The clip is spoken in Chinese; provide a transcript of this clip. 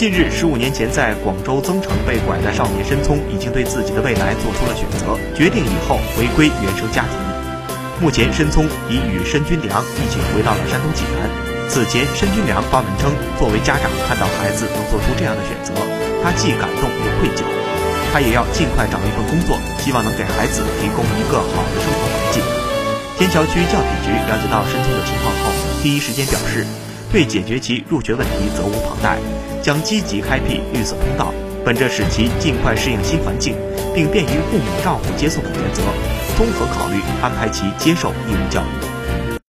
近日，十五年前在广州增城被拐的少年申聪，已经对自己的未来做出了选择，决定以后回归原生家庭。目前，申聪已与申军良一起回到了山东济南。此前，申军良发文称，作为家长，看到孩子能做出这样的选择，他既感动又愧疚。他也要尽快找一份工作，希望能给孩子提供一个好的生活环境。天桥区教体局了解到申聪的情况后，第一时间表示，对解决其入学问题责无旁贷，将积极开辟绿色通道，本着使其尽快适应新环境，并便于父母照顾接送的原则，综合考虑安排其接受义务教育。